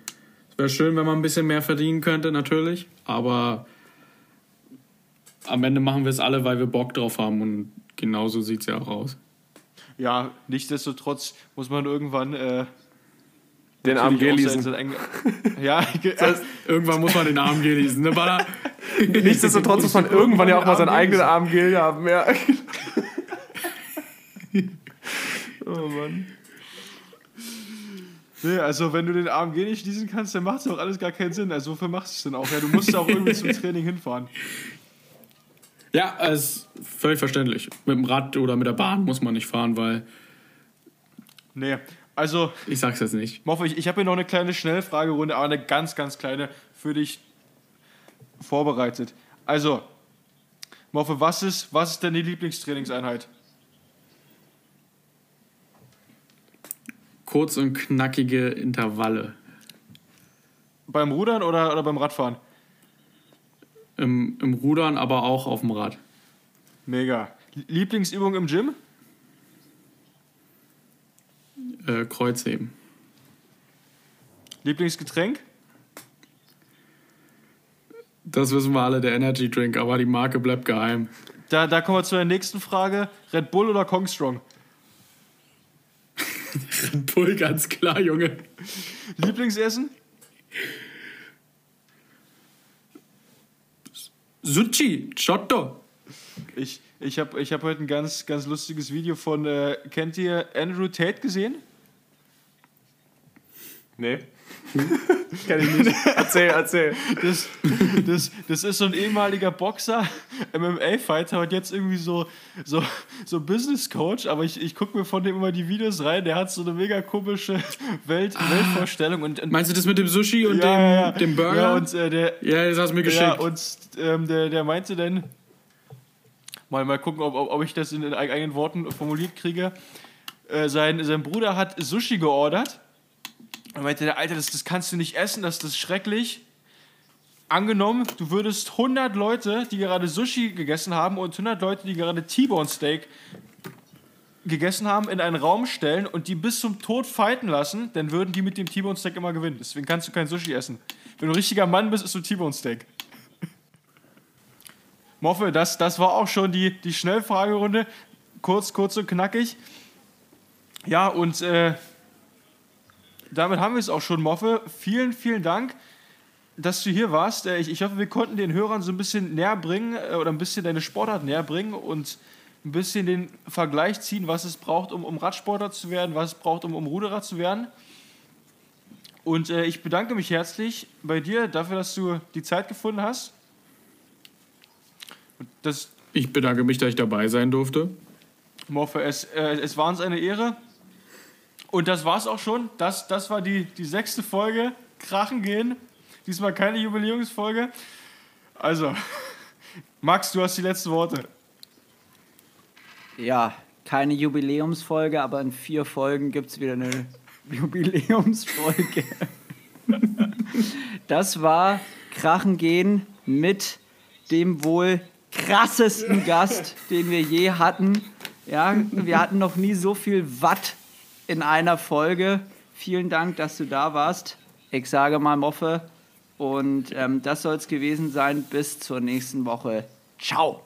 Es wäre schön, wenn man ein bisschen mehr verdienen könnte, natürlich. Aber am Ende machen wir es alle, weil wir Bock drauf haben. Und genauso sieht es ja auch aus. Ja, nichtsdestotrotz muss man irgendwann äh, Den sein- sein- Ja, ge- Irgendwann muss man den Arm gelesen, ne, Baller? Nichtsdestotrotz muss man irgendwann ja auch mal seinen Arm eigenen gelesen. Armgel haben, ja. oh Mann. Nee, also wenn du den AMG nicht schließen kannst, dann macht es auch alles gar keinen Sinn. Also wofür machst du es denn auch? Ja, du musst auch irgendwie zum Training hinfahren. Ja, ist völlig verständlich. Mit dem Rad oder mit der Bahn muss man nicht fahren, weil Nee, also ich sag's jetzt nicht. Moffe, ich, ich habe hier noch eine kleine Schnellfragerunde, aber eine ganz, ganz kleine für dich vorbereitet. Also, Moffe, was ist, was ist denn die Lieblingstrainingseinheit? Kurz und knackige Intervalle. Beim Rudern oder, oder beim Radfahren? Im, Im Rudern, aber auch auf dem Rad. Mega. Lieblingsübung im Gym? Äh, Kreuzheben. Lieblingsgetränk? Das wissen wir alle, der Energy Drink, aber die Marke bleibt geheim. Da, da kommen wir zu der nächsten Frage. Red Bull oder Kong Strong? Red Bull, ganz klar, Junge. Lieblingsessen? Sushi, Giotto. Ich, ich habe ich hab heute ein ganz, ganz lustiges Video von, äh, kennt ihr Andrew Tate gesehen? Nee. Kenn ich nicht. Erzähl, erzähl. Das, das, das ist so ein ehemaliger Boxer, MMA-Fighter und jetzt irgendwie so, so, so Business-Coach, aber ich, ich gucke mir von dem immer die Videos rein, der hat so eine mega komische Welt, Weltvorstellung und, und Meinst du das mit dem Sushi und ja, dem, ja, ja. dem Burger? Ja, und äh, der, Ja, das hast du mir geschickt. Ja, und ähm, der, der meinte dann, mal, mal gucken, ob, ob, ob ich das in den eigenen Worten formuliert kriege. Äh, sein, sein Bruder hat Sushi geordert. Und meinte der Alter, das, das kannst du nicht essen, das, das ist schrecklich. Angenommen, du würdest 100 Leute, die gerade Sushi gegessen haben und 100 Leute, die gerade T-Bone Steak gegessen haben, in einen Raum stellen und die bis zum Tod fighten lassen, dann würden die mit dem T-Bone Steak immer gewinnen. Deswegen kannst du kein Sushi essen. Wenn du ein richtiger Mann bist, isst du T-Bone Steak. Moffe, das, das war auch schon die, die Schnellfragerunde. Kurz, kurz und knackig. Ja, und äh, damit haben wir es auch schon, Moffe. Vielen, vielen Dank, dass du hier warst. Äh, Ich, ich hoffe, wir konnten den Hörern so ein bisschen näher bringen äh, oder ein bisschen deine Sportart näher bringen und ein bisschen den Vergleich ziehen, was es braucht, um, um Radsportler zu werden, was es braucht, um, um Ruderer zu werden. Und äh, ich bedanke mich herzlich bei dir dafür, dass du die Zeit gefunden hast. Ich bedanke mich, dass ich dabei sein durfte. Morphe, es, äh, es war uns eine Ehre. Und das war's auch schon. Das, das war die, die sechste Folge. Krachen gehen. Diesmal keine Jubiläumsfolge. Also, Max, du hast die letzten Worte. Ja, keine Jubiläumsfolge, aber in vier Folgen gibt es wieder eine Jubiläumsfolge. Das war Krachen gehen mit dem wohl krassesten Gast, den wir je hatten. Ja, wir hatten noch nie so viel Watt in einer Folge. Vielen Dank, dass du da warst. Ich sage mal Moffe. Und ähm, das soll es gewesen sein. Bis zur nächsten Woche. Ciao.